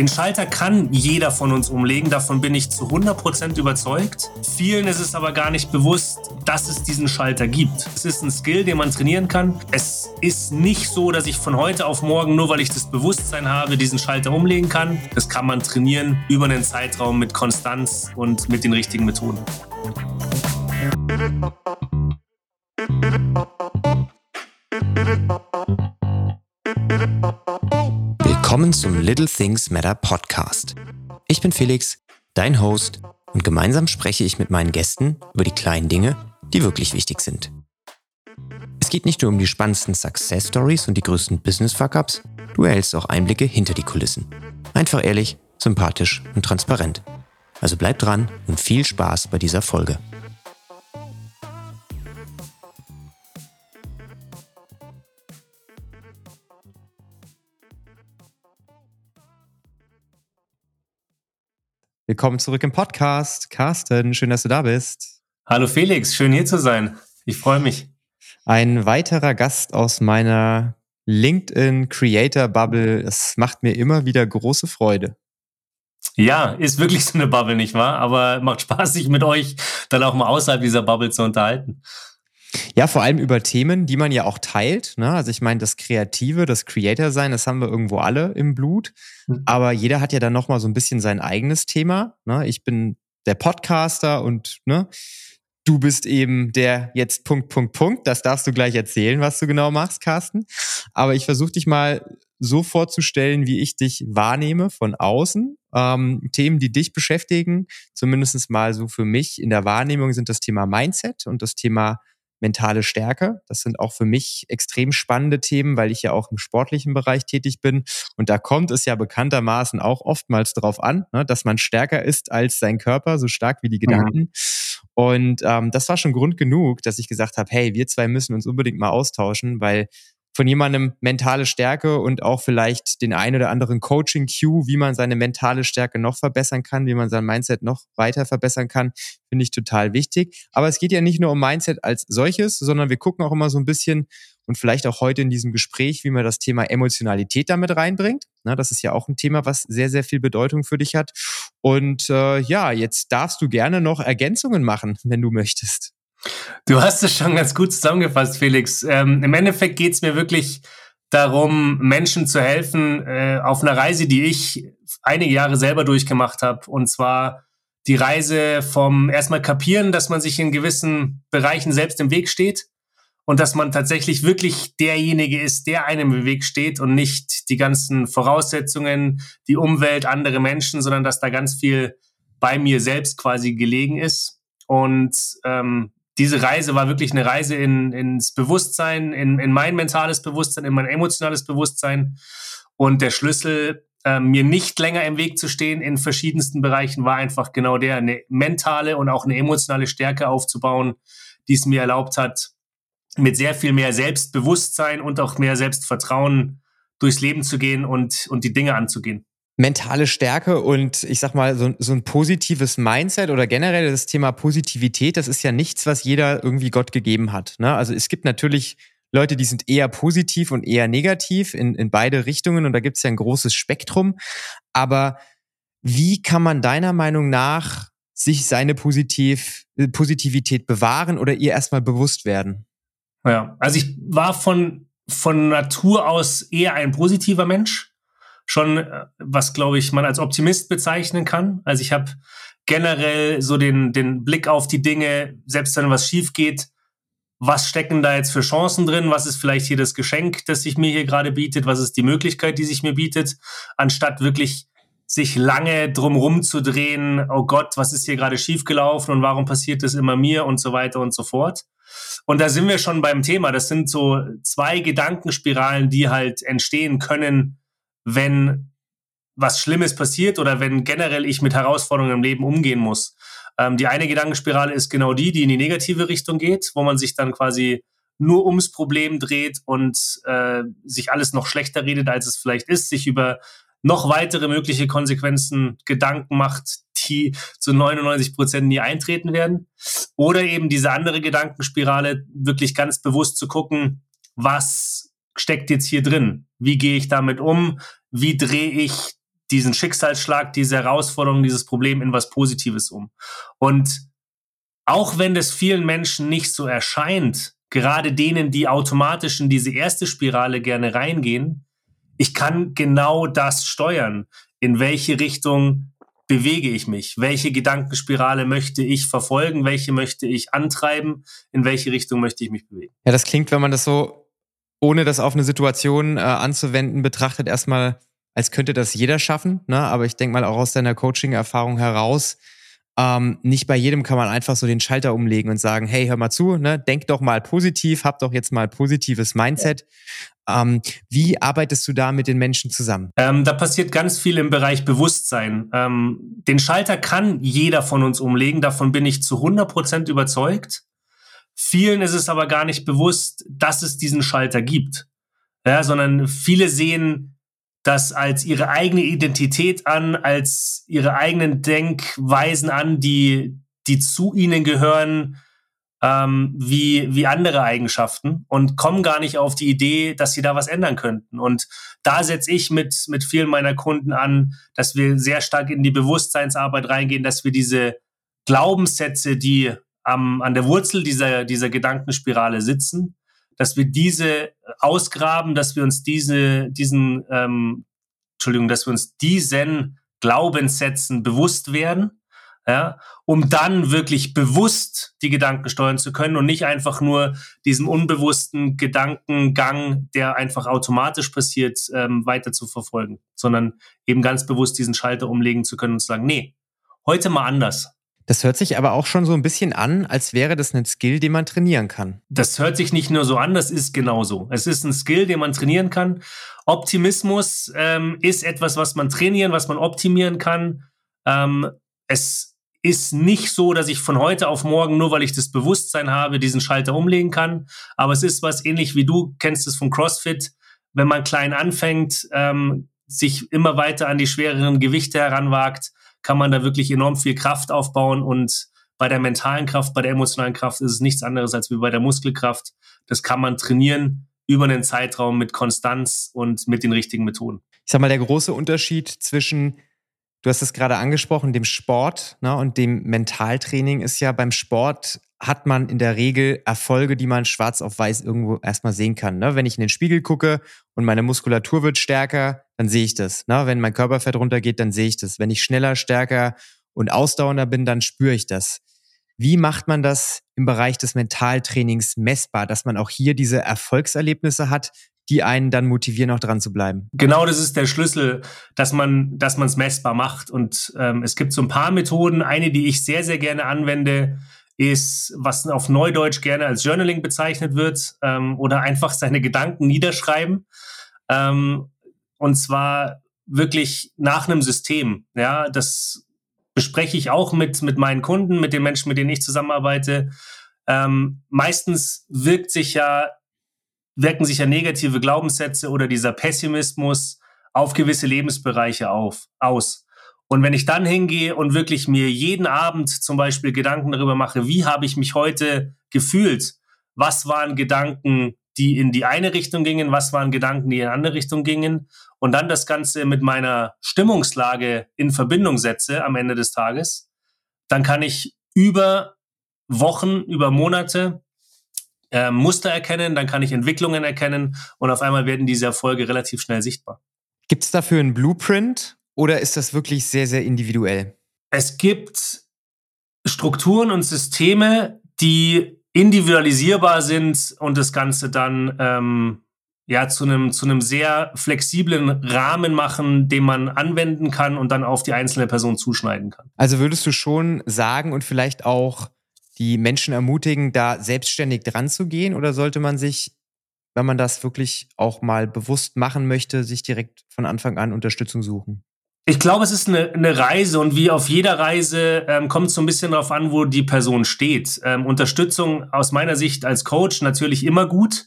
Den Schalter kann jeder von uns umlegen, davon bin ich zu 100% überzeugt. Vielen ist es aber gar nicht bewusst, dass es diesen Schalter gibt. Es ist ein Skill, den man trainieren kann. Es ist nicht so, dass ich von heute auf morgen, nur weil ich das Bewusstsein habe, diesen Schalter umlegen kann. Das kann man trainieren über einen Zeitraum mit Konstanz und mit den richtigen Methoden. Willkommen zum Little Things Matter Podcast. Ich bin Felix, dein Host, und gemeinsam spreche ich mit meinen Gästen über die kleinen Dinge, die wirklich wichtig sind. Es geht nicht nur um die spannendsten Success Stories und die größten Business Fuck-ups, du erhältst auch Einblicke hinter die Kulissen. Einfach ehrlich, sympathisch und transparent. Also bleib dran und viel Spaß bei dieser Folge. Willkommen zurück im Podcast. Carsten, schön, dass du da bist. Hallo Felix, schön hier zu sein. Ich freue mich. Ein weiterer Gast aus meiner LinkedIn Creator Bubble. Es macht mir immer wieder große Freude. Ja, ist wirklich so eine Bubble, nicht wahr? Aber macht Spaß, sich mit euch dann auch mal außerhalb dieser Bubble zu unterhalten. Ja, vor allem über Themen, die man ja auch teilt. Ne? Also ich meine, das Kreative, das Creator-Sein, das haben wir irgendwo alle im Blut. Mhm. Aber jeder hat ja dann nochmal so ein bisschen sein eigenes Thema. Ne? Ich bin der Podcaster und ne, du bist eben der jetzt Punkt, Punkt, Punkt. Das darfst du gleich erzählen, was du genau machst, Carsten. Aber ich versuche dich mal so vorzustellen, wie ich dich wahrnehme von außen. Ähm, Themen, die dich beschäftigen, zumindest mal so für mich in der Wahrnehmung, sind das Thema Mindset und das Thema mentale Stärke. Das sind auch für mich extrem spannende Themen, weil ich ja auch im sportlichen Bereich tätig bin. Und da kommt es ja bekanntermaßen auch oftmals darauf an, ne, dass man stärker ist als sein Körper, so stark wie die mhm. Gedanken. Mhm. Und ähm, das war schon Grund genug, dass ich gesagt habe, hey, wir zwei müssen uns unbedingt mal austauschen, weil von jemandem mentale Stärke und auch vielleicht den ein oder anderen Coaching-Cue, wie man seine mentale Stärke noch verbessern kann, wie man sein Mindset noch weiter verbessern kann, finde ich total wichtig. Aber es geht ja nicht nur um Mindset als solches, sondern wir gucken auch immer so ein bisschen und vielleicht auch heute in diesem Gespräch, wie man das Thema Emotionalität damit reinbringt. Na, das ist ja auch ein Thema, was sehr, sehr viel Bedeutung für dich hat. Und äh, ja, jetzt darfst du gerne noch Ergänzungen machen, wenn du möchtest. Du hast es schon ganz gut zusammengefasst, Felix. Ähm, Im Endeffekt geht es mir wirklich darum, Menschen zu helfen äh, auf einer Reise, die ich einige Jahre selber durchgemacht habe. Und zwar die Reise vom erstmal kapieren, dass man sich in gewissen Bereichen selbst im Weg steht und dass man tatsächlich wirklich derjenige ist, der einem im Weg steht und nicht die ganzen Voraussetzungen, die Umwelt, andere Menschen, sondern dass da ganz viel bei mir selbst quasi gelegen ist. Und ähm, diese Reise war wirklich eine Reise in, ins Bewusstsein, in, in mein mentales Bewusstsein, in mein emotionales Bewusstsein. Und der Schlüssel, äh, mir nicht länger im Weg zu stehen in verschiedensten Bereichen, war einfach genau der, eine mentale und auch eine emotionale Stärke aufzubauen, die es mir erlaubt hat, mit sehr viel mehr Selbstbewusstsein und auch mehr Selbstvertrauen durchs Leben zu gehen und, und die Dinge anzugehen mentale Stärke und ich sag mal, so, so, ein positives Mindset oder generell das Thema Positivität, das ist ja nichts, was jeder irgendwie Gott gegeben hat. Ne? Also es gibt natürlich Leute, die sind eher positiv und eher negativ in, in beide Richtungen und da gibt es ja ein großes Spektrum. Aber wie kann man deiner Meinung nach sich seine Positiv, äh, Positivität bewahren oder ihr erstmal bewusst werden? Ja, also ich war von, von Natur aus eher ein positiver Mensch schon, äh, was glaube ich man als Optimist bezeichnen kann. Also ich habe generell so den, den Blick auf die Dinge, selbst wenn was schief geht, was stecken da jetzt für Chancen drin? Was ist vielleicht hier das Geschenk, das sich mir hier gerade bietet? Was ist die Möglichkeit, die sich mir bietet? Anstatt wirklich sich lange drumrum zu drehen, oh Gott, was ist hier gerade schiefgelaufen und warum passiert das immer mir und so weiter und so fort. Und da sind wir schon beim Thema. Das sind so zwei Gedankenspiralen, die halt entstehen können, wenn was Schlimmes passiert oder wenn generell ich mit Herausforderungen im Leben umgehen muss. Ähm, die eine Gedankenspirale ist genau die, die in die negative Richtung geht, wo man sich dann quasi nur ums Problem dreht und äh, sich alles noch schlechter redet, als es vielleicht ist, sich über noch weitere mögliche Konsequenzen Gedanken macht, die zu 99 Prozent nie eintreten werden. Oder eben diese andere Gedankenspirale, wirklich ganz bewusst zu gucken, was steckt jetzt hier drin? Wie gehe ich damit um? Wie drehe ich diesen Schicksalsschlag, diese Herausforderung, dieses Problem in was Positives um. Und auch wenn das vielen Menschen nicht so erscheint, gerade denen, die automatisch in diese erste Spirale gerne reingehen, ich kann genau das steuern. In welche Richtung bewege ich mich? Welche Gedankenspirale möchte ich verfolgen? Welche möchte ich antreiben? In welche Richtung möchte ich mich bewegen? Ja, das klingt, wenn man das so, ohne das auf eine Situation äh, anzuwenden, betrachtet, erstmal, als könnte das jeder schaffen. Ne? Aber ich denke mal auch aus deiner Coaching-Erfahrung heraus, ähm, nicht bei jedem kann man einfach so den Schalter umlegen und sagen, hey, hör mal zu, ne, denk doch mal positiv, hab doch jetzt mal positives Mindset. Ähm, wie arbeitest du da mit den Menschen zusammen? Ähm, da passiert ganz viel im Bereich Bewusstsein. Ähm, den Schalter kann jeder von uns umlegen, davon bin ich zu 100 Prozent überzeugt. Vielen ist es aber gar nicht bewusst, dass es diesen Schalter gibt. Ja, sondern viele sehen das als ihre eigene Identität an, als ihre eigenen Denkweisen an, die, die zu ihnen gehören, ähm, wie, wie andere Eigenschaften und kommen gar nicht auf die Idee, dass sie da was ändern könnten. Und da setze ich mit, mit vielen meiner Kunden an, dass wir sehr stark in die Bewusstseinsarbeit reingehen, dass wir diese Glaubenssätze, die am, an der Wurzel dieser, dieser Gedankenspirale sitzen, dass wir diese ausgraben, dass wir uns diese, diesen, ähm, Entschuldigung, dass wir uns diesen Glaubenssätzen bewusst werden, ja, um dann wirklich bewusst die Gedanken steuern zu können und nicht einfach nur diesen unbewussten Gedankengang, der einfach automatisch passiert, ähm, weiter zu verfolgen, sondern eben ganz bewusst diesen Schalter umlegen zu können und zu sagen, nee, heute mal anders. Das hört sich aber auch schon so ein bisschen an, als wäre das ein Skill, den man trainieren kann. Das hört sich nicht nur so an, das ist genauso. Es ist ein Skill, den man trainieren kann. Optimismus ähm, ist etwas, was man trainieren, was man optimieren kann. Ähm, es ist nicht so, dass ich von heute auf morgen, nur weil ich das Bewusstsein habe, diesen Schalter umlegen kann. Aber es ist was ähnlich wie du kennst es vom CrossFit. Wenn man klein anfängt, ähm, sich immer weiter an die schwereren Gewichte heranwagt, kann man da wirklich enorm viel Kraft aufbauen und bei der mentalen Kraft, bei der emotionalen Kraft ist es nichts anderes als wie bei der Muskelkraft. Das kann man trainieren über einen Zeitraum mit Konstanz und mit den richtigen Methoden. Ich sag mal, der große Unterschied zwischen, du hast es gerade angesprochen, dem Sport ne, und dem Mentaltraining ist ja beim Sport hat man in der Regel Erfolge, die man schwarz auf weiß irgendwo erstmal sehen kann. Ne? Wenn ich in den Spiegel gucke und meine Muskulatur wird stärker, dann sehe ich das. Ne? Wenn mein Körperfett runtergeht, dann sehe ich das. Wenn ich schneller, stärker und ausdauernder bin, dann spüre ich das. Wie macht man das im Bereich des Mentaltrainings messbar, dass man auch hier diese Erfolgserlebnisse hat, die einen dann motivieren, auch dran zu bleiben. Genau, das ist der Schlüssel, dass man, dass man es messbar macht. Und ähm, es gibt so ein paar Methoden. Eine, die ich sehr, sehr gerne anwende, ist, was auf Neudeutsch gerne als Journaling bezeichnet wird, ähm, oder einfach seine Gedanken niederschreiben. Ähm, und zwar wirklich nach einem System. Ja, das bespreche ich auch mit, mit meinen Kunden, mit den Menschen, mit denen ich zusammenarbeite. Ähm, meistens wirkt sich ja, wirken sich ja negative Glaubenssätze oder dieser Pessimismus auf gewisse Lebensbereiche auf, aus. Und wenn ich dann hingehe und wirklich mir jeden Abend zum Beispiel Gedanken darüber mache, wie habe ich mich heute gefühlt? Was waren Gedanken, die in die eine Richtung gingen? Was waren Gedanken, die in eine andere Richtung gingen? Und dann das Ganze mit meiner Stimmungslage in Verbindung setze am Ende des Tages, dann kann ich über Wochen, über Monate äh, Muster erkennen, dann kann ich Entwicklungen erkennen und auf einmal werden diese Erfolge relativ schnell sichtbar. Gibt es dafür einen Blueprint oder ist das wirklich sehr, sehr individuell? Es gibt Strukturen und Systeme, die individualisierbar sind und das Ganze dann ähm, ja zu einem zu einem sehr flexiblen Rahmen machen, den man anwenden kann und dann auf die einzelne Person zuschneiden kann. Also würdest du schon sagen und vielleicht auch die Menschen ermutigen, da selbstständig dran zu gehen oder sollte man sich wenn man das wirklich auch mal bewusst machen möchte, sich direkt von Anfang an Unterstützung suchen? Ich glaube, es ist eine, eine Reise und wie auf jeder Reise ähm, kommt es so ein bisschen darauf an, wo die Person steht. Ähm, Unterstützung aus meiner Sicht als Coach natürlich immer gut.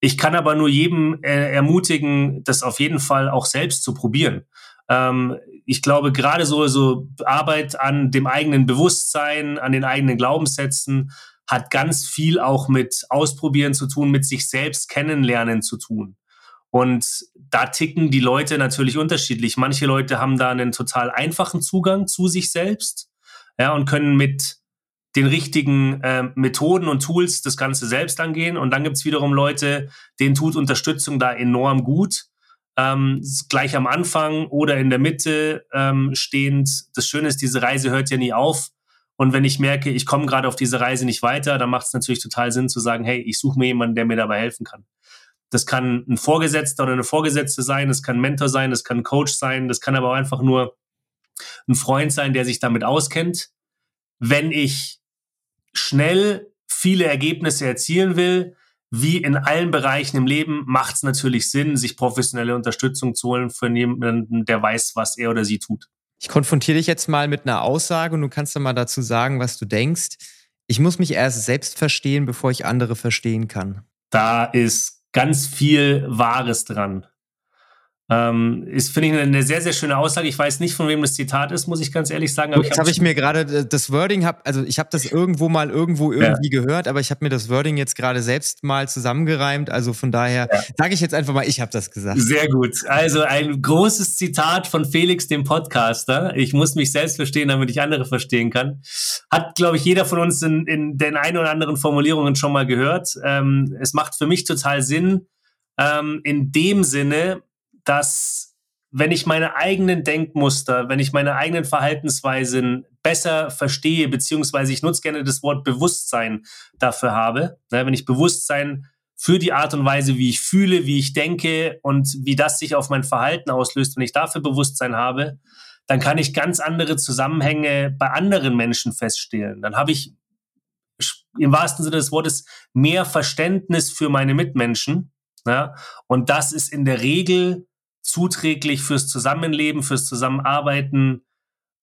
Ich kann aber nur jedem äh, ermutigen, das auf jeden Fall auch selbst zu probieren. Ähm, ich glaube, gerade so, so Arbeit an dem eigenen Bewusstsein, an den eigenen Glaubenssätzen hat ganz viel auch mit Ausprobieren zu tun, mit sich selbst kennenlernen zu tun. Und da ticken die Leute natürlich unterschiedlich. Manche Leute haben da einen total einfachen Zugang zu sich selbst ja, und können mit den richtigen äh, Methoden und Tools das Ganze selbst angehen. Und dann gibt's wiederum Leute, denen tut Unterstützung da enorm gut. Ähm, gleich am Anfang oder in der Mitte ähm, stehend. Das Schöne ist, diese Reise hört ja nie auf. Und wenn ich merke, ich komme gerade auf diese Reise nicht weiter, dann macht es natürlich total Sinn zu sagen, hey, ich suche mir jemanden, der mir dabei helfen kann. Das kann ein Vorgesetzter oder eine Vorgesetzte sein, das kann ein Mentor sein, das kann ein Coach sein, das kann aber auch einfach nur ein Freund sein, der sich damit auskennt. Wenn ich schnell viele Ergebnisse erzielen will, wie in allen Bereichen im Leben, macht es natürlich Sinn, sich professionelle Unterstützung zu holen für jemanden, der weiß, was er oder sie tut. Ich konfrontiere dich jetzt mal mit einer Aussage und du kannst dann mal dazu sagen, was du denkst. Ich muss mich erst selbst verstehen, bevor ich andere verstehen kann. Da ist ganz viel Wahres dran. Ähm, ist, finde ich, eine sehr, sehr schöne Aussage. Ich weiß nicht, von wem das Zitat ist, muss ich ganz ehrlich sagen. Aber Jetzt habe ich mir gerade äh, das Wording, hab, also ich habe das irgendwo mal irgendwo irgendwie ja. gehört, aber ich habe mir das Wording jetzt gerade selbst mal zusammengereimt. Also von daher ja. sage ich jetzt einfach mal, ich habe das gesagt. Sehr gut. Also ein großes Zitat von Felix, dem Podcaster. Ich muss mich selbst verstehen, damit ich andere verstehen kann. Hat, glaube ich, jeder von uns in, in den ein oder anderen Formulierungen schon mal gehört. Ähm, es macht für mich total Sinn, ähm, in dem Sinne, dass wenn ich meine eigenen Denkmuster, wenn ich meine eigenen Verhaltensweisen besser verstehe, beziehungsweise ich nutze gerne das Wort Bewusstsein dafür habe, ne, wenn ich Bewusstsein für die Art und Weise, wie ich fühle, wie ich denke und wie das sich auf mein Verhalten auslöst, wenn ich dafür Bewusstsein habe, dann kann ich ganz andere Zusammenhänge bei anderen Menschen feststellen. Dann habe ich im wahrsten Sinne des Wortes mehr Verständnis für meine Mitmenschen. Ja? Und das ist in der Regel zuträglich fürs Zusammenleben, fürs Zusammenarbeiten.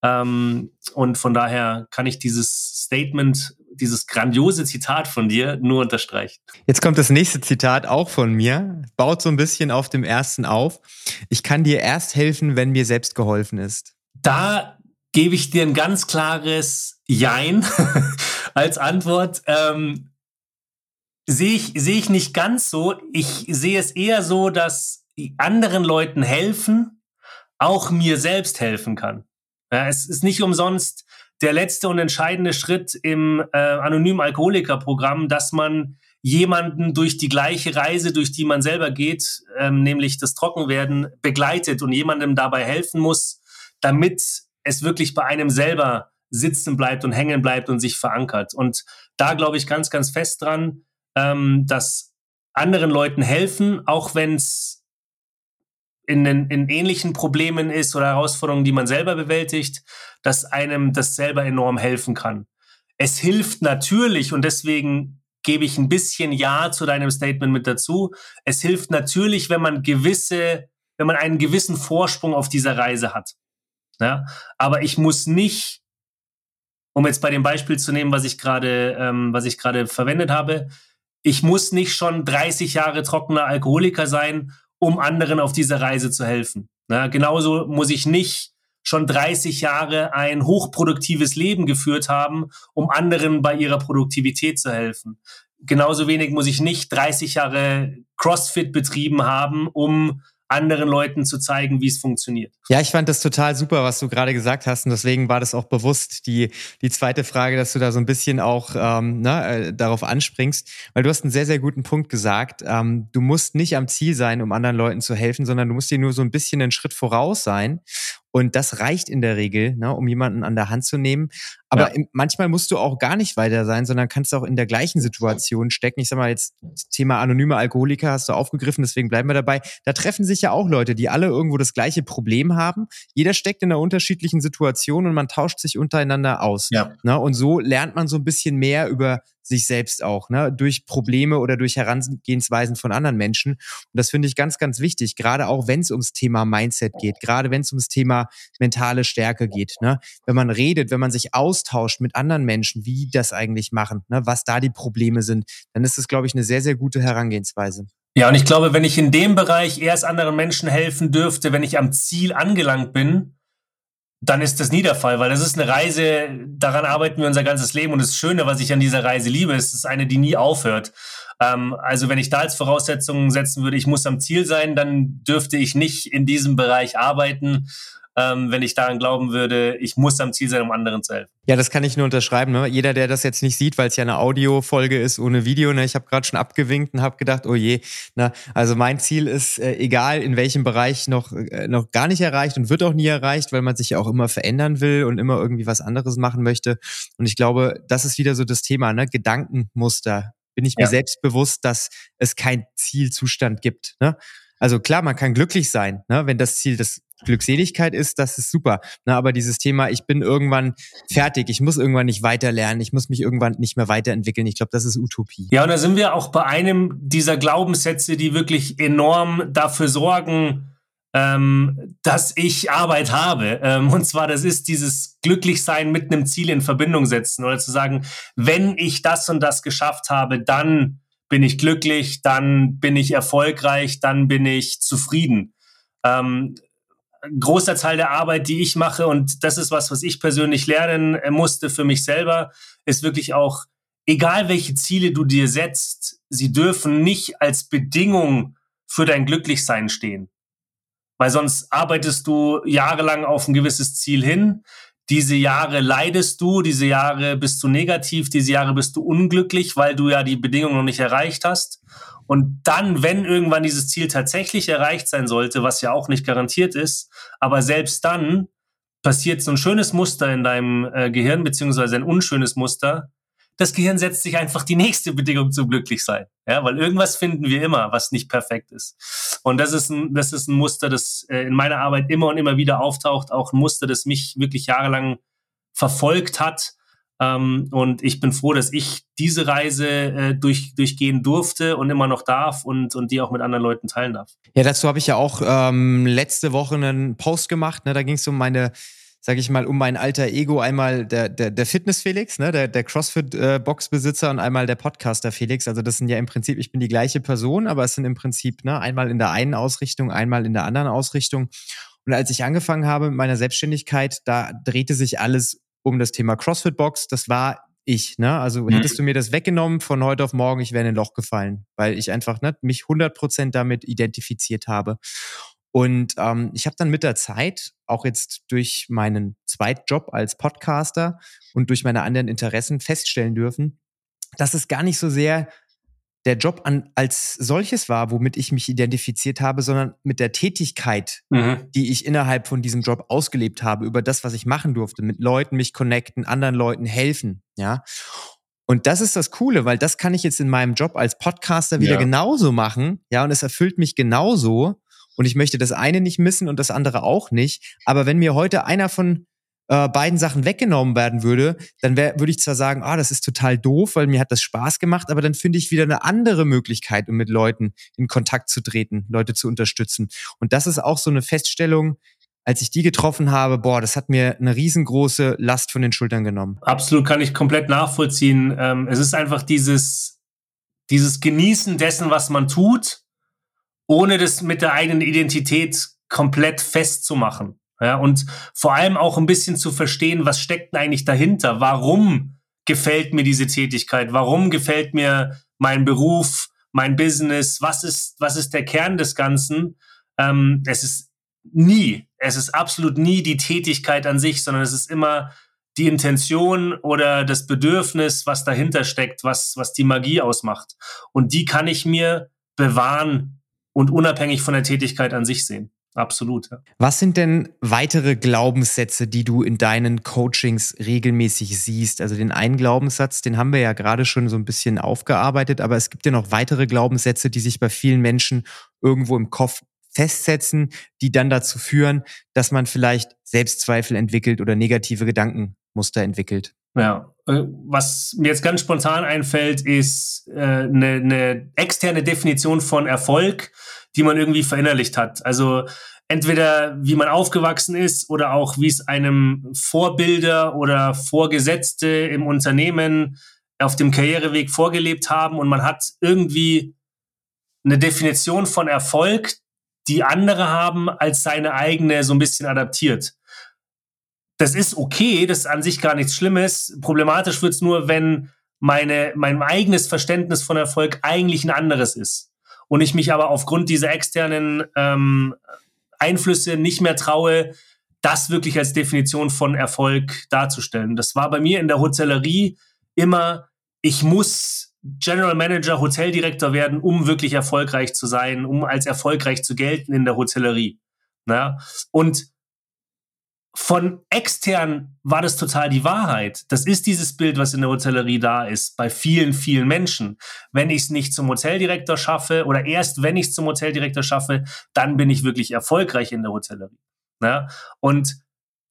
Ähm, und von daher kann ich dieses Statement, dieses grandiose Zitat von dir nur unterstreichen. Jetzt kommt das nächste Zitat auch von mir, baut so ein bisschen auf dem ersten auf. Ich kann dir erst helfen, wenn mir selbst geholfen ist. Da gebe ich dir ein ganz klares Jein als Antwort. Ähm, sehe ich, sehe ich nicht ganz so. Ich sehe es eher so, dass anderen Leuten helfen, auch mir selbst helfen kann. Ja, es ist nicht umsonst der letzte und entscheidende Schritt im äh, anonymen Alkoholiker-Programm, dass man jemanden durch die gleiche Reise, durch die man selber geht, ähm, nämlich das Trockenwerden, begleitet und jemandem dabei helfen muss, damit es wirklich bei einem selber sitzen bleibt und hängen bleibt und sich verankert. Und da glaube ich ganz, ganz fest dran, ähm, dass anderen Leuten helfen, auch wenn es in, in ähnlichen Problemen ist oder Herausforderungen, die man selber bewältigt, dass einem das selber enorm helfen kann. Es hilft natürlich und deswegen gebe ich ein bisschen Ja zu deinem Statement mit dazu. Es hilft natürlich, wenn man gewisse, wenn man einen gewissen Vorsprung auf dieser Reise hat. Ja? Aber ich muss nicht, um jetzt bei dem Beispiel zu nehmen, was ich gerade, ähm, was ich gerade verwendet habe, ich muss nicht schon 30 Jahre trockener Alkoholiker sein, um anderen auf dieser Reise zu helfen. Na, genauso muss ich nicht schon 30 Jahre ein hochproduktives Leben geführt haben, um anderen bei ihrer Produktivität zu helfen. Genauso wenig muss ich nicht 30 Jahre CrossFit betrieben haben, um anderen Leuten zu zeigen, wie es funktioniert. Ja, ich fand das total super, was du gerade gesagt hast. Und deswegen war das auch bewusst die, die zweite Frage, dass du da so ein bisschen auch ähm, ne, äh, darauf anspringst. Weil du hast einen sehr, sehr guten Punkt gesagt. Ähm, du musst nicht am Ziel sein, um anderen Leuten zu helfen, sondern du musst dir nur so ein bisschen einen Schritt voraus sein. Und das reicht in der Regel, ne, um jemanden an der Hand zu nehmen. Aber ja. manchmal musst du auch gar nicht weiter sein, sondern kannst auch in der gleichen Situation stecken. Ich sag mal, jetzt Thema anonyme Alkoholiker hast du aufgegriffen, deswegen bleiben wir dabei. Da treffen sich ja auch Leute, die alle irgendwo das gleiche Problem haben. Jeder steckt in einer unterschiedlichen Situation und man tauscht sich untereinander aus. Ja. Ne, und so lernt man so ein bisschen mehr über sich selbst auch, ne, durch Probleme oder durch Herangehensweisen von anderen Menschen. Und das finde ich ganz, ganz wichtig, gerade auch wenn es ums Thema Mindset geht, gerade wenn es ums Thema mentale Stärke geht. Ne? Wenn man redet, wenn man sich austauscht mit anderen Menschen, wie die das eigentlich machen, ne, was da die Probleme sind, dann ist das, glaube ich, eine sehr, sehr gute Herangehensweise. Ja, und ich glaube, wenn ich in dem Bereich erst anderen Menschen helfen dürfte, wenn ich am Ziel angelangt bin, dann ist das nie der Fall, weil das ist eine Reise, daran arbeiten wir unser ganzes Leben und das Schöne, was ich an dieser Reise liebe, ist, es ist eine, die nie aufhört. Ähm, also wenn ich da als Voraussetzung setzen würde, ich muss am Ziel sein, dann dürfte ich nicht in diesem Bereich arbeiten ähm, wenn ich daran glauben würde, ich muss am Ziel sein, um anderen zu helfen. Ja, das kann ich nur unterschreiben. Ne? Jeder, der das jetzt nicht sieht, weil es ja eine Audiofolge ist ohne Video, ne? ich habe gerade schon abgewinkt und habe gedacht, oh je, ne? also mein Ziel ist, äh, egal in welchem Bereich, noch, äh, noch gar nicht erreicht und wird auch nie erreicht, weil man sich ja auch immer verändern will und immer irgendwie was anderes machen möchte. Und ich glaube, das ist wieder so das Thema, ne? Gedankenmuster. Bin ich mir ja. selbst bewusst, dass es kein Zielzustand gibt. Ne? Also klar, man kann glücklich sein, ne? wenn das Ziel des Glückseligkeit ist, das ist super. Na, aber dieses Thema, ich bin irgendwann fertig, ich muss irgendwann nicht weiter lernen, ich muss mich irgendwann nicht mehr weiterentwickeln. Ich glaube, das ist Utopie. Ja, und da sind wir auch bei einem dieser Glaubenssätze, die wirklich enorm dafür sorgen, ähm, dass ich Arbeit habe. Ähm, und zwar, das ist dieses Glücklichsein mit einem Ziel in Verbindung setzen oder zu sagen, wenn ich das und das geschafft habe, dann bin ich glücklich, dann bin ich erfolgreich, dann bin ich zufrieden. Ähm, großer Teil der Arbeit, die ich mache, und das ist was, was ich persönlich lernen äh, musste für mich selber, ist wirklich auch, egal welche Ziele du dir setzt, sie dürfen nicht als Bedingung für dein Glücklichsein stehen. Weil sonst arbeitest du jahrelang auf ein gewisses Ziel hin. Diese Jahre leidest du, diese Jahre bist du negativ, diese Jahre bist du unglücklich, weil du ja die Bedingungen noch nicht erreicht hast. Und dann, wenn irgendwann dieses Ziel tatsächlich erreicht sein sollte, was ja auch nicht garantiert ist, aber selbst dann passiert so ein schönes Muster in deinem äh, Gehirn, beziehungsweise ein unschönes Muster. Das Gehirn setzt sich einfach die nächste Bedingung zum Glücklichsein. Ja, weil irgendwas finden wir immer, was nicht perfekt ist. Und das ist ein, das ist ein Muster, das äh, in meiner Arbeit immer und immer wieder auftaucht. Auch ein Muster, das mich wirklich jahrelang verfolgt hat ähm, und ich bin froh, dass ich diese Reise äh, durch, durchgehen durfte und immer noch darf und, und die auch mit anderen Leuten teilen darf. Ja, dazu habe ich ja auch ähm, letzte Woche einen Post gemacht. Ne? Da ging es um meine sage ich mal, um mein alter Ego einmal der, der, der Fitness-Felix, ne, der, der CrossFit-Box-Besitzer und einmal der Podcaster-Felix. Also das sind ja im Prinzip, ich bin die gleiche Person, aber es sind im Prinzip ne, einmal in der einen Ausrichtung, einmal in der anderen Ausrichtung. Und als ich angefangen habe mit meiner Selbstständigkeit, da drehte sich alles um das Thema CrossFit-Box. Das war ich, ne? Also mhm. hättest du mir das weggenommen von heute auf morgen, ich wäre in ein Loch gefallen, weil ich einfach ne, mich 100% damit identifiziert habe. Und ähm, ich habe dann mit der Zeit, auch jetzt durch meinen Zweitjob als Podcaster und durch meine anderen Interessen feststellen dürfen, dass es gar nicht so sehr der Job an, als solches war, womit ich mich identifiziert habe, sondern mit der Tätigkeit, mhm. die ich innerhalb von diesem Job ausgelebt habe, über das, was ich machen durfte, mit Leuten mich connecten, anderen Leuten helfen, ja. Und das ist das Coole, weil das kann ich jetzt in meinem Job als Podcaster wieder ja. genauso machen, ja, und es erfüllt mich genauso. Und ich möchte das eine nicht missen und das andere auch nicht. Aber wenn mir heute einer von äh, beiden Sachen weggenommen werden würde, dann würde ich zwar sagen, ah, das ist total doof, weil mir hat das Spaß gemacht, aber dann finde ich wieder eine andere Möglichkeit, um mit Leuten in Kontakt zu treten, Leute zu unterstützen. Und das ist auch so eine Feststellung, als ich die getroffen habe, boah, das hat mir eine riesengroße Last von den Schultern genommen. Absolut, kann ich komplett nachvollziehen. Ähm, es ist einfach dieses, dieses Genießen dessen, was man tut, ohne das mit der eigenen Identität komplett festzumachen. Ja, und vor allem auch ein bisschen zu verstehen, was steckt denn eigentlich dahinter? Warum gefällt mir diese Tätigkeit? Warum gefällt mir mein Beruf, mein Business? Was ist, was ist der Kern des Ganzen? Ähm, es ist nie, es ist absolut nie die Tätigkeit an sich, sondern es ist immer die Intention oder das Bedürfnis, was dahinter steckt, was, was die Magie ausmacht. Und die kann ich mir bewahren und unabhängig von der Tätigkeit an sich sehen. Absolut. Ja. Was sind denn weitere Glaubenssätze, die du in deinen Coachings regelmäßig siehst? Also den einen Glaubenssatz, den haben wir ja gerade schon so ein bisschen aufgearbeitet, aber es gibt ja noch weitere Glaubenssätze, die sich bei vielen Menschen irgendwo im Kopf festsetzen, die dann dazu führen, dass man vielleicht Selbstzweifel entwickelt oder negative Gedankenmuster entwickelt. Ja, äh, was mir jetzt ganz spontan einfällt, ist eine äh, ne, ne externe Definition von Erfolg die man irgendwie verinnerlicht hat. Also entweder wie man aufgewachsen ist oder auch wie es einem Vorbilder oder Vorgesetzte im Unternehmen auf dem Karriereweg vorgelebt haben und man hat irgendwie eine Definition von Erfolg, die andere haben, als seine eigene so ein bisschen adaptiert. Das ist okay, das ist an sich gar nichts Schlimmes. Problematisch wird's nur, wenn meine, mein eigenes Verständnis von Erfolg eigentlich ein anderes ist. Und ich mich aber aufgrund dieser externen ähm, Einflüsse nicht mehr traue, das wirklich als Definition von Erfolg darzustellen. Das war bei mir in der Hotellerie immer, ich muss General Manager, Hoteldirektor werden, um wirklich erfolgreich zu sein, um als erfolgreich zu gelten in der Hotellerie. Ja? Und von extern war das total die Wahrheit. Das ist dieses Bild, was in der Hotellerie da ist, bei vielen, vielen Menschen. Wenn ich es nicht zum Hoteldirektor schaffe oder erst wenn ich es zum Hoteldirektor schaffe, dann bin ich wirklich erfolgreich in der Hotellerie. Ja? Und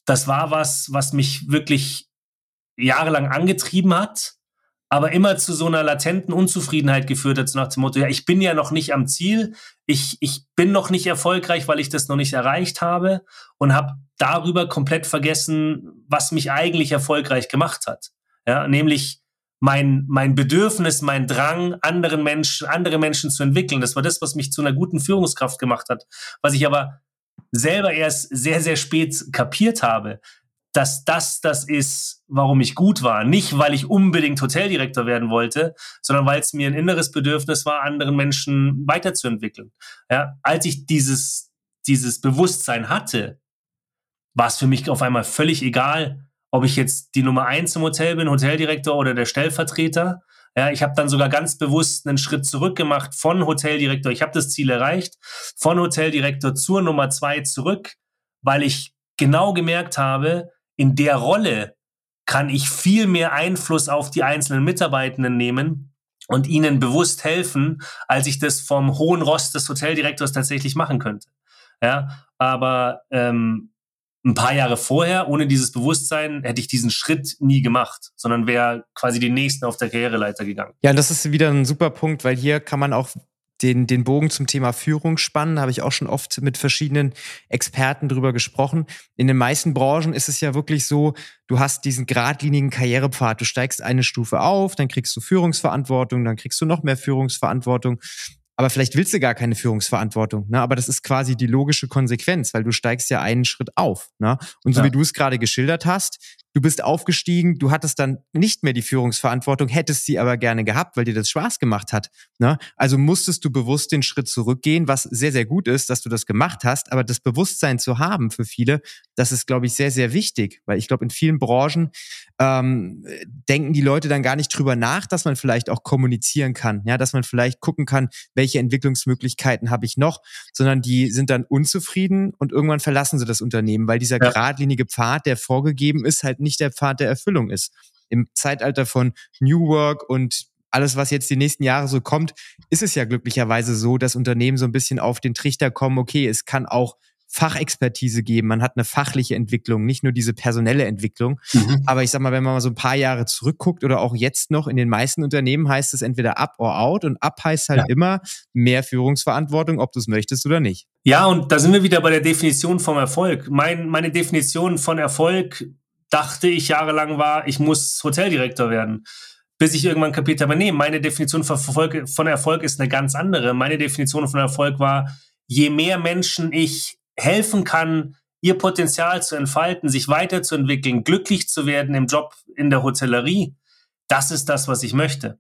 das war was, was mich wirklich jahrelang angetrieben hat, aber immer zu so einer latenten Unzufriedenheit geführt hat, so nach dem Motto, ja, ich bin ja noch nicht am Ziel, ich, ich bin noch nicht erfolgreich, weil ich das noch nicht erreicht habe und habe darüber komplett vergessen, was mich eigentlich erfolgreich gemacht hat. Ja, nämlich mein, mein Bedürfnis, mein Drang, anderen Menschen, andere Menschen zu entwickeln. Das war das, was mich zu einer guten Führungskraft gemacht hat. Was ich aber selber erst sehr, sehr spät kapiert habe, dass das das ist, warum ich gut war. Nicht, weil ich unbedingt Hoteldirektor werden wollte, sondern weil es mir ein inneres Bedürfnis war, anderen Menschen weiterzuentwickeln. Ja, als ich dieses, dieses Bewusstsein hatte, war es für mich auf einmal völlig egal, ob ich jetzt die Nummer eins im Hotel bin, Hoteldirektor oder der Stellvertreter. Ja, ich habe dann sogar ganz bewusst einen Schritt zurück gemacht von Hoteldirektor. Ich habe das Ziel erreicht, von Hoteldirektor zur Nummer zwei zurück, weil ich genau gemerkt habe, in der Rolle kann ich viel mehr Einfluss auf die einzelnen Mitarbeitenden nehmen und ihnen bewusst helfen, als ich das vom hohen Rost des Hoteldirektors tatsächlich machen könnte. Ja, aber ähm, ein paar Jahre vorher, ohne dieses Bewusstsein, hätte ich diesen Schritt nie gemacht, sondern wäre quasi den nächsten auf der Karriereleiter gegangen. Ja, das ist wieder ein super Punkt, weil hier kann man auch den, den Bogen zum Thema Führung spannen. Da habe ich auch schon oft mit verschiedenen Experten drüber gesprochen. In den meisten Branchen ist es ja wirklich so, du hast diesen geradlinigen Karrierepfad. Du steigst eine Stufe auf, dann kriegst du Führungsverantwortung, dann kriegst du noch mehr Führungsverantwortung. Aber vielleicht willst du gar keine Führungsverantwortung, ne? Aber das ist quasi die logische Konsequenz, weil du steigst ja einen Schritt auf, ne? Und so ja. wie du es gerade geschildert hast, du bist aufgestiegen, du hattest dann nicht mehr die Führungsverantwortung, hättest sie aber gerne gehabt, weil dir das Spaß gemacht hat. Ne? Also musstest du bewusst den Schritt zurückgehen, was sehr, sehr gut ist, dass du das gemacht hast. Aber das Bewusstsein zu haben für viele, das ist, glaube ich, sehr, sehr wichtig. Weil ich glaube, in vielen Branchen ähm, denken die Leute dann gar nicht drüber nach, dass man vielleicht auch kommunizieren kann. Ja, dass man vielleicht gucken kann, welche Entwicklungsmöglichkeiten habe ich noch, sondern die sind dann unzufrieden und irgendwann verlassen sie das Unternehmen, weil dieser ja. geradlinige Pfad, der vorgegeben ist, halt nicht der Pfad der Erfüllung ist. Im Zeitalter von New Work und alles, was jetzt die nächsten Jahre so kommt, ist es ja glücklicherweise so, dass Unternehmen so ein bisschen auf den Trichter kommen, okay, es kann auch Fachexpertise geben, man hat eine fachliche Entwicklung, nicht nur diese personelle Entwicklung. Mhm. Aber ich sag mal, wenn man mal so ein paar Jahre zurückguckt oder auch jetzt noch in den meisten Unternehmen heißt es entweder up or out und up heißt halt ja. immer mehr Führungsverantwortung, ob du es möchtest oder nicht. Ja, und da sind wir wieder bei der Definition vom Erfolg. Mein, meine Definition von Erfolg dachte ich jahrelang war, ich muss Hoteldirektor werden. Bis ich irgendwann kapiert habe, nee, meine Definition von Erfolg, von Erfolg ist eine ganz andere. Meine Definition von Erfolg war, je mehr Menschen ich helfen kann, ihr Potenzial zu entfalten, sich weiterzuentwickeln, glücklich zu werden im Job in der Hotellerie, das ist das, was ich möchte.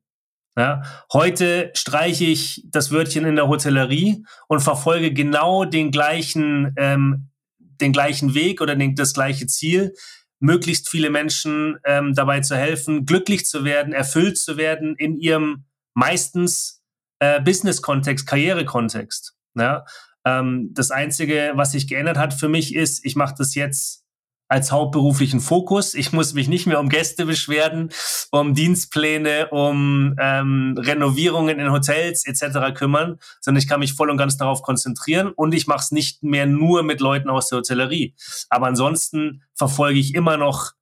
Ja, heute streiche ich das Wörtchen in der Hotellerie und verfolge genau den gleichen, ähm, den gleichen Weg oder den, das gleiche Ziel, möglichst viele Menschen ähm, dabei zu helfen, glücklich zu werden, erfüllt zu werden in ihrem meistens äh, Business-Kontext, Karriere-Kontext. Ja? Ähm, das Einzige, was sich geändert hat für mich, ist, ich mache das jetzt als hauptberuflichen Fokus. Ich muss mich nicht mehr um Gäste beschwerden, um Dienstpläne, um ähm, Renovierungen in Hotels etc. kümmern, sondern ich kann mich voll und ganz darauf konzentrieren und ich mache es nicht mehr nur mit Leuten aus der Hotellerie. Aber ansonsten verfolge ich immer noch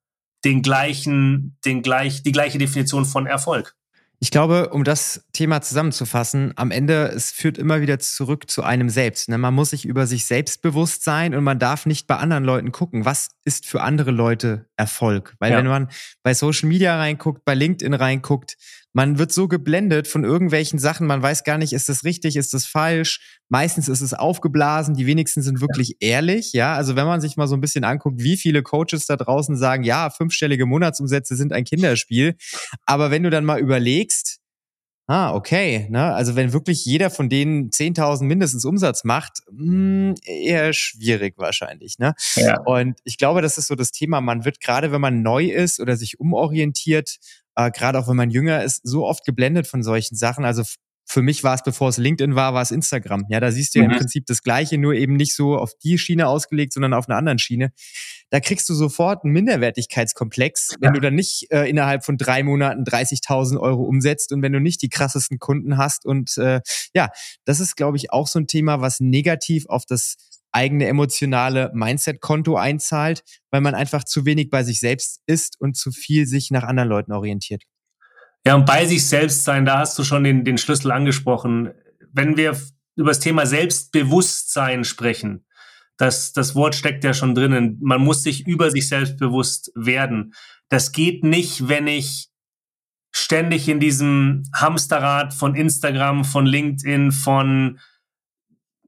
den gleichen, den gleich, die gleiche Definition von Erfolg. Ich glaube, um das Thema zusammenzufassen, am Ende, es führt immer wieder zurück zu einem selbst. Ne? Man muss sich über sich selbst bewusst sein und man darf nicht bei anderen Leuten gucken, was ist für andere Leute Erfolg. Weil ja. wenn man bei Social Media reinguckt, bei LinkedIn reinguckt, man wird so geblendet von irgendwelchen Sachen, man weiß gar nicht, ist das richtig, ist das falsch. Meistens ist es aufgeblasen, die wenigsten sind wirklich ehrlich, ja. Also wenn man sich mal so ein bisschen anguckt, wie viele Coaches da draußen sagen, ja, fünfstellige Monatsumsätze sind ein Kinderspiel. Aber wenn du dann mal überlegst, Ah, okay. Ne? Also wenn wirklich jeder von denen 10.000 mindestens Umsatz macht, mh, hm, eher schwierig wahrscheinlich. Ne? Ja. Und ich glaube, das ist so das Thema. Man wird gerade, wenn man neu ist oder sich umorientiert, äh, gerade auch wenn man jünger ist, so oft geblendet von solchen Sachen. Also für mich war es, bevor es LinkedIn war, war es Instagram. Ja, da siehst du ja im mhm. Prinzip das Gleiche, nur eben nicht so auf die Schiene ausgelegt, sondern auf einer anderen Schiene. Da kriegst du sofort einen Minderwertigkeitskomplex, wenn ja. du dann nicht äh, innerhalb von drei Monaten 30.000 Euro umsetzt und wenn du nicht die krassesten Kunden hast. Und äh, ja, das ist, glaube ich, auch so ein Thema, was negativ auf das eigene emotionale Mindset-Konto einzahlt, weil man einfach zu wenig bei sich selbst ist und zu viel sich nach anderen Leuten orientiert. Ja, und bei sich selbst sein, da hast du schon den, den Schlüssel angesprochen. Wenn wir über das Thema Selbstbewusstsein sprechen, das, das Wort steckt ja schon drinnen. Man muss sich über sich selbst bewusst werden. Das geht nicht, wenn ich ständig in diesem Hamsterrad von Instagram, von LinkedIn, von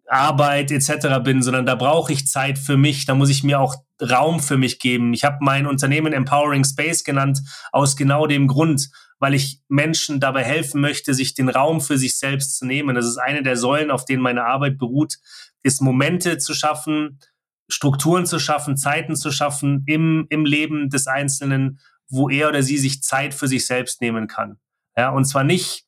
Arbeit etc. bin, sondern da brauche ich Zeit für mich, da muss ich mir auch Raum für mich geben. Ich habe mein Unternehmen Empowering Space genannt aus genau dem Grund, weil ich Menschen dabei helfen möchte, sich den Raum für sich selbst zu nehmen. Das ist eine der Säulen, auf denen meine Arbeit beruht, ist Momente zu schaffen, Strukturen zu schaffen, Zeiten zu schaffen im, im Leben des Einzelnen, wo er oder sie sich Zeit für sich selbst nehmen kann. Ja, und zwar nicht,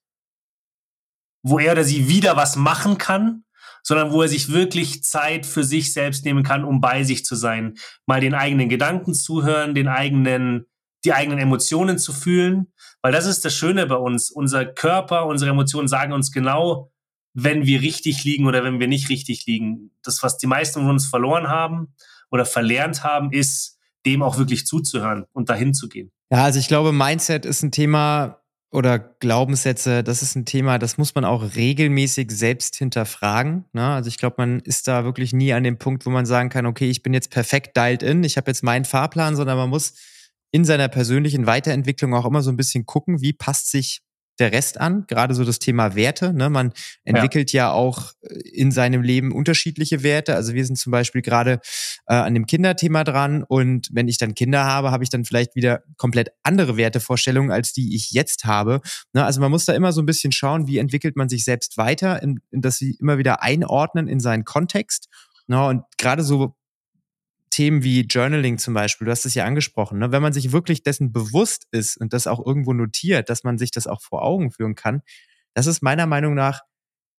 wo er oder sie wieder was machen kann, sondern wo er sich wirklich Zeit für sich selbst nehmen kann, um bei sich zu sein, mal den eigenen Gedanken zuhören, den eigenen die eigenen Emotionen zu fühlen, weil das ist das Schöne bei uns. Unser Körper, unsere Emotionen sagen uns genau, wenn wir richtig liegen oder wenn wir nicht richtig liegen. Das, was die meisten von uns verloren haben oder verlernt haben, ist, dem auch wirklich zuzuhören und dahin zu gehen. Ja, also ich glaube, Mindset ist ein Thema oder Glaubenssätze, das ist ein Thema, das muss man auch regelmäßig selbst hinterfragen. Ne? Also ich glaube, man ist da wirklich nie an dem Punkt, wo man sagen kann, okay, ich bin jetzt perfekt dialed in, ich habe jetzt meinen Fahrplan, sondern man muss in seiner persönlichen Weiterentwicklung auch immer so ein bisschen gucken, wie passt sich der Rest an, gerade so das Thema Werte. Ne? Man entwickelt ja. ja auch äh, in seinem Leben unterschiedliche Werte. Also wir sind zum Beispiel gerade äh, an dem Kinderthema dran und wenn ich dann Kinder habe, habe ich dann vielleicht wieder komplett andere Wertevorstellungen, als die ich jetzt habe. Ne? Also man muss da immer so ein bisschen schauen, wie entwickelt man sich selbst weiter, in, in dass sie immer wieder einordnen in seinen Kontext. Ne? Und gerade so Themen wie Journaling zum Beispiel, du hast es ja angesprochen, ne? wenn man sich wirklich dessen bewusst ist und das auch irgendwo notiert, dass man sich das auch vor Augen führen kann, das ist meiner Meinung nach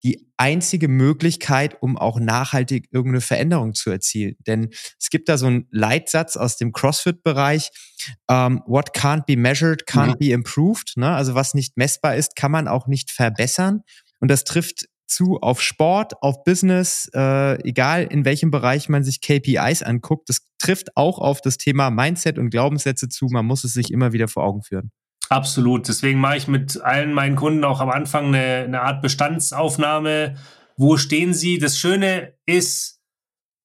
die einzige Möglichkeit, um auch nachhaltig irgendeine Veränderung zu erzielen. Denn es gibt da so einen Leitsatz aus dem CrossFit-Bereich, um, ähm, what can't be measured can't mhm. be improved. Ne? Also was nicht messbar ist, kann man auch nicht verbessern. Und das trifft zu auf Sport, auf Business, äh, egal in welchem Bereich man sich KPIs anguckt. Das trifft auch auf das Thema Mindset und Glaubenssätze zu. Man muss es sich immer wieder vor Augen führen. Absolut. Deswegen mache ich mit allen meinen Kunden auch am Anfang eine, eine Art Bestandsaufnahme. Wo stehen sie? Das Schöne ist,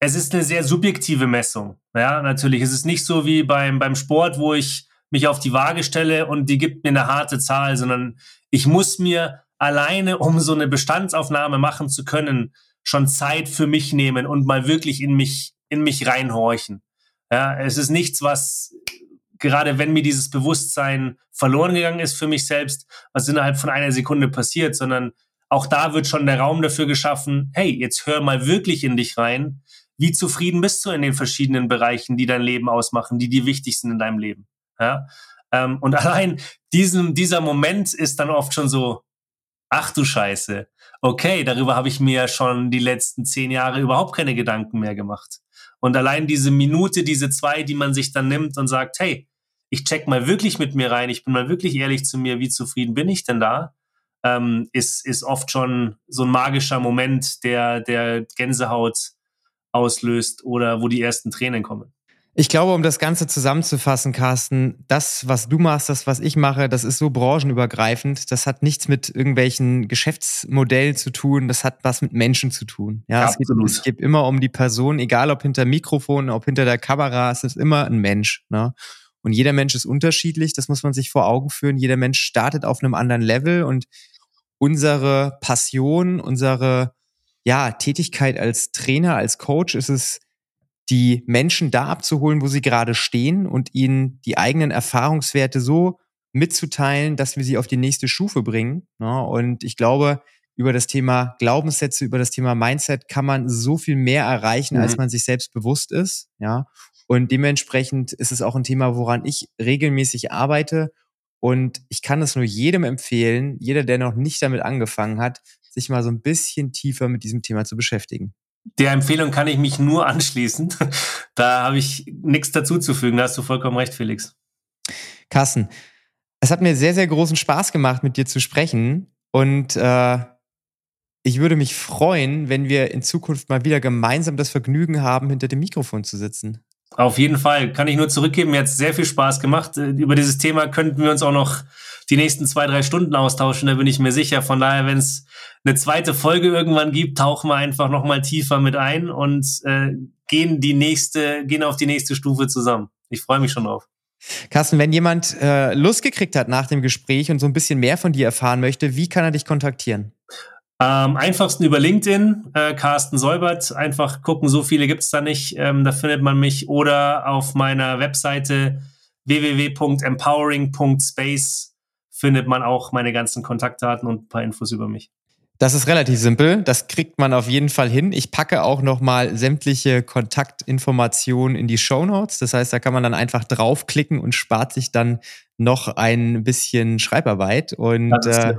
es ist eine sehr subjektive Messung. Ja, natürlich. Es ist nicht so wie beim, beim Sport, wo ich mich auf die Waage stelle und die gibt mir eine harte Zahl, sondern ich muss mir alleine, um so eine Bestandsaufnahme machen zu können, schon Zeit für mich nehmen und mal wirklich in mich, in mich reinhorchen. Ja, es ist nichts, was gerade wenn mir dieses Bewusstsein verloren gegangen ist für mich selbst, was innerhalb von einer Sekunde passiert, sondern auch da wird schon der Raum dafür geschaffen, hey, jetzt hör mal wirklich in dich rein. Wie zufrieden bist du in den verschiedenen Bereichen, die dein Leben ausmachen, die dir wichtig sind in deinem Leben? Ja? Ähm, und allein diesen, dieser Moment ist dann oft schon so, ach du Scheiße, okay, darüber habe ich mir schon die letzten zehn Jahre überhaupt keine Gedanken mehr gemacht. Und allein diese Minute, diese zwei, die man sich dann nimmt und sagt, hey, ich check mal wirklich mit mir rein, ich bin mal wirklich ehrlich zu mir, wie zufrieden bin ich denn da, ähm, ist, ist oft schon so ein magischer Moment, der, der Gänsehaut auslöst oder wo die ersten Tränen kommen. Ich glaube, um das Ganze zusammenzufassen, Carsten, das, was du machst, das, was ich mache, das ist so branchenübergreifend. Das hat nichts mit irgendwelchen Geschäftsmodellen zu tun. Das hat was mit Menschen zu tun. Ja, Absolut. Es, geht, es geht immer um die Person, egal ob hinter Mikrofon, ob hinter der Kamera, es ist immer ein Mensch. Ne? Und jeder Mensch ist unterschiedlich, das muss man sich vor Augen führen. Jeder Mensch startet auf einem anderen Level und unsere Passion, unsere ja, Tätigkeit als Trainer, als Coach ist es, die Menschen da abzuholen, wo sie gerade stehen und ihnen die eigenen Erfahrungswerte so mitzuteilen, dass wir sie auf die nächste Stufe bringen. Ne? Und ich glaube, über das Thema Glaubenssätze, über das Thema Mindset kann man so viel mehr erreichen, mhm. als man sich selbst bewusst ist. Ja. Und dementsprechend ist es auch ein Thema, woran ich regelmäßig arbeite. Und ich kann es nur jedem empfehlen, jeder, der noch nicht damit angefangen hat, sich mal so ein bisschen tiefer mit diesem Thema zu beschäftigen. Der Empfehlung kann ich mich nur anschließen. Da habe ich nichts dazuzufügen. Da hast du vollkommen recht, Felix. Carsten, es hat mir sehr, sehr großen Spaß gemacht, mit dir zu sprechen. Und äh, ich würde mich freuen, wenn wir in Zukunft mal wieder gemeinsam das Vergnügen haben, hinter dem Mikrofon zu sitzen. Auf jeden Fall. Kann ich nur zurückgeben. Mir hat sehr viel Spaß gemacht. Äh, über dieses Thema könnten wir uns auch noch die nächsten zwei, drei Stunden austauschen, da bin ich mir sicher. Von daher, wenn es eine zweite Folge irgendwann gibt, tauchen wir einfach nochmal tiefer mit ein und äh, gehen die nächste, gehen auf die nächste Stufe zusammen. Ich freue mich schon drauf. Carsten, wenn jemand äh, Lust gekriegt hat nach dem Gespräch und so ein bisschen mehr von dir erfahren möchte, wie kann er dich kontaktieren? Am einfachsten über LinkedIn, äh, Carsten Säubert. Einfach gucken, so viele gibt's da nicht. Ähm, da findet man mich oder auf meiner Webseite www.empowering.space findet man auch meine ganzen Kontaktdaten und ein paar Infos über mich. Das ist relativ simpel. Das kriegt man auf jeden Fall hin. Ich packe auch nochmal sämtliche Kontaktinformationen in die Show Notes. Das heißt, da kann man dann einfach draufklicken und spart sich dann noch ein bisschen Schreibarbeit. Und äh,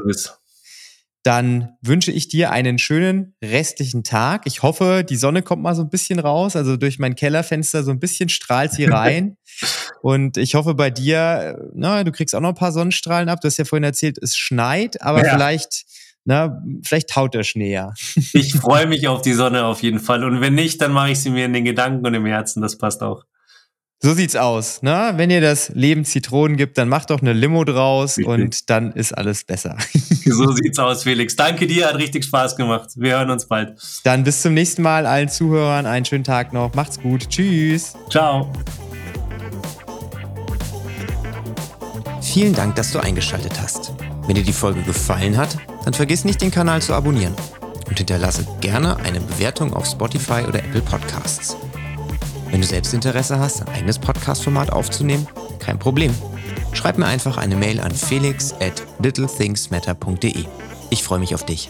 dann wünsche ich dir einen schönen restlichen Tag. Ich hoffe, die Sonne kommt mal so ein bisschen raus. Also durch mein Kellerfenster so ein bisschen strahlt sie rein. Und ich hoffe bei dir, na, du kriegst auch noch ein paar Sonnenstrahlen ab. Du hast ja vorhin erzählt, es schneit, aber ja. vielleicht, na, vielleicht taut der Schnee ja. Ich freue mich auf die Sonne auf jeden Fall. Und wenn nicht, dann mache ich sie mir in den Gedanken und im Herzen. Das passt auch. So sieht's aus. Ne? Wenn ihr das Leben Zitronen gibt, dann macht doch eine Limo draus richtig. und dann ist alles besser. so sieht's aus, Felix. Danke dir, hat richtig Spaß gemacht. Wir hören uns bald. Dann bis zum nächsten Mal allen Zuhörern einen schönen Tag noch. Macht's gut. Tschüss. Ciao. Vielen Dank, dass du eingeschaltet hast. Wenn dir die Folge gefallen hat, dann vergiss nicht, den Kanal zu abonnieren und hinterlasse gerne eine Bewertung auf Spotify oder Apple Podcasts. Wenn du selbst Interesse hast, ein eigenes Podcast-Format aufzunehmen, kein Problem. Schreib mir einfach eine Mail an felix at littlethingsmatter.de. Ich freue mich auf dich.